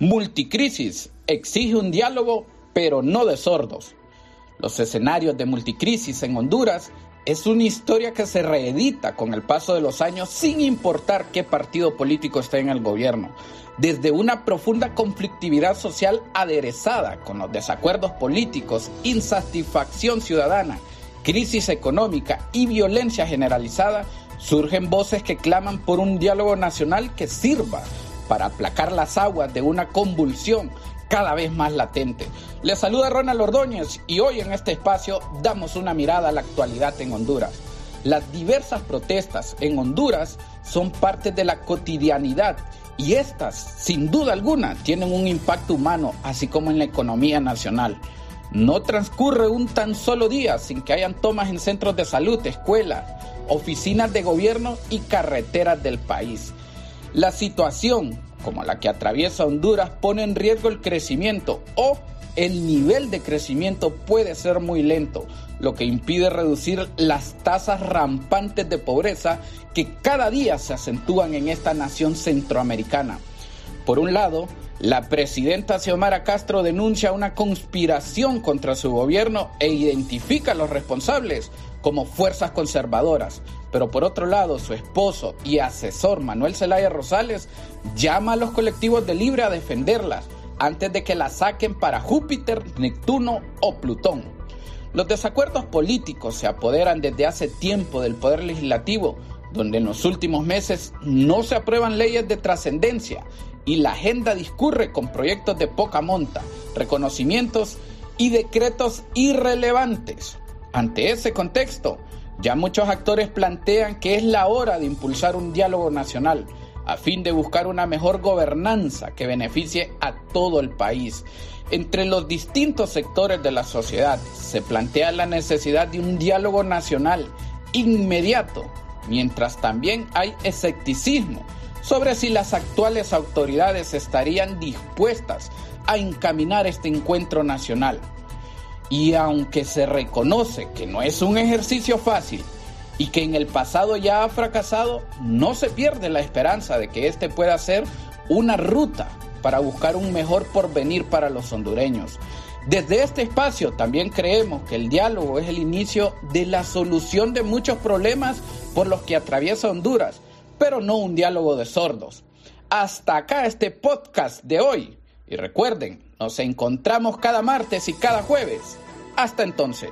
Multicrisis exige un diálogo, pero no de sordos. Los escenarios de multicrisis en Honduras es una historia que se reedita con el paso de los años sin importar qué partido político esté en el gobierno, desde una profunda conflictividad social aderezada con los desacuerdos políticos, insatisfacción ciudadana, crisis económica y violencia generalizada, surgen voces que claman por un diálogo nacional que sirva para aplacar las aguas de una convulsión cada vez más latente. Les saluda Ronald Ordóñez y hoy en este espacio damos una mirada a la actualidad en Honduras. Las diversas protestas en Honduras son parte de la cotidianidad y estas, sin duda alguna, tienen un impacto humano, así como en la economía nacional. No transcurre un tan solo día sin que hayan tomas en centros de salud, escuelas, oficinas de gobierno y carreteras del país. La situación como la que atraviesa Honduras pone en riesgo el crecimiento o el nivel de crecimiento puede ser muy lento, lo que impide reducir las tasas rampantes de pobreza que cada día se acentúan en esta nación centroamericana. Por un lado, la presidenta Xiomara Castro denuncia una conspiración contra su gobierno e identifica a los responsables como fuerzas conservadoras. Pero por otro lado, su esposo y asesor Manuel Zelaya Rosales llama a los colectivos de Libre a defenderlas antes de que la saquen para Júpiter, Neptuno o Plutón. Los desacuerdos políticos se apoderan desde hace tiempo del Poder Legislativo, donde en los últimos meses no se aprueban leyes de trascendencia y la agenda discurre con proyectos de poca monta, reconocimientos y decretos irrelevantes. Ante ese contexto, ya muchos actores plantean que es la hora de impulsar un diálogo nacional a fin de buscar una mejor gobernanza que beneficie a todo el país. Entre los distintos sectores de la sociedad se plantea la necesidad de un diálogo nacional inmediato, mientras también hay escepticismo sobre si las actuales autoridades estarían dispuestas a encaminar este encuentro nacional. Y aunque se reconoce que no es un ejercicio fácil y que en el pasado ya ha fracasado, no se pierde la esperanza de que este pueda ser una ruta para buscar un mejor porvenir para los hondureños. Desde este espacio también creemos que el diálogo es el inicio de la solución de muchos problemas por los que atraviesa Honduras pero no un diálogo de sordos. Hasta acá este podcast de hoy. Y recuerden, nos encontramos cada martes y cada jueves. Hasta entonces.